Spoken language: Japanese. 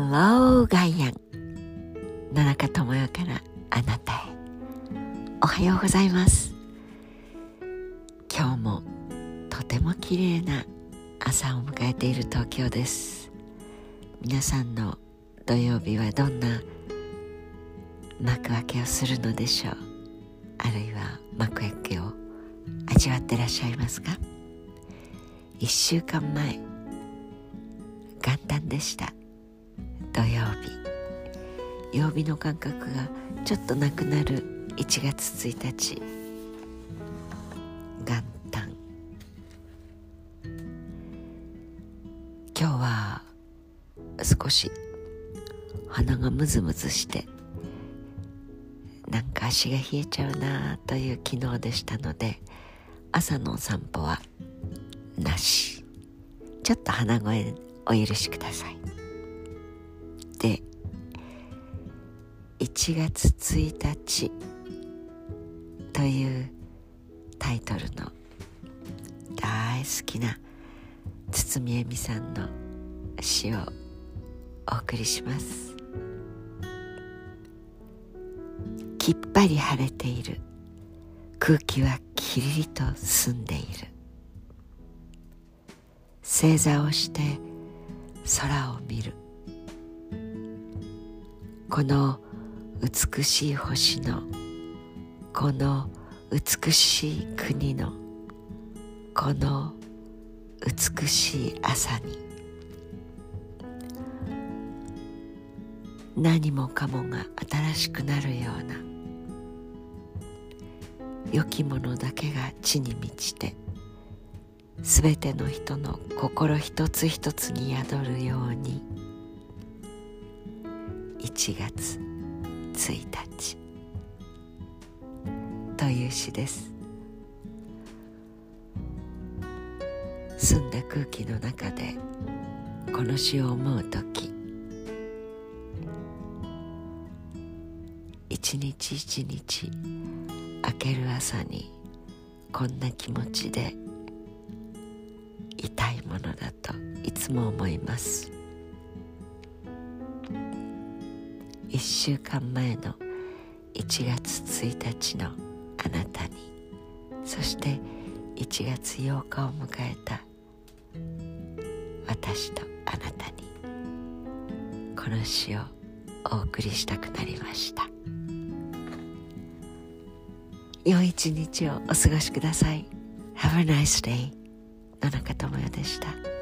ローガイアン野中智代からあなたへ。おはようございます。今日もとても綺麗な朝を迎えている東京です。皆さんの土曜日はどんな幕開けをするのでしょう？あるいは幕開けを味わってらっしゃいますか？1週間前元旦でした。土曜日。曜日の感覚がちょっとなくなる1月1日。元旦。今日は少し鼻がムズムズしてなんか足が冷えちゃうなという昨日でしたので朝のお散歩はなし。ちょっと鼻声お許しください。で1月1日というタイトルの大好きな堤恵美さんの詩をお送りします。きっぱり晴れている。空気はきりりと澄んでいる。正座をして空を見る。この美しい星のこの美しい国のこの美しい朝に。何もかもが新しくなるような良きものだけが地に満ちてすべての人の心一つ一つに宿るように1月1日という詩です。澄んだ空気の中でこの詩を思う時一日一日明ける朝にこんな気持ちでいたいものだといつも思います。週間前の1月1日のあなたに。そして1月8日を迎えた私とあなたに。この詩をお送りしたくなりました。良い一日をお過ごしください。Have a nice day 野中智代でした。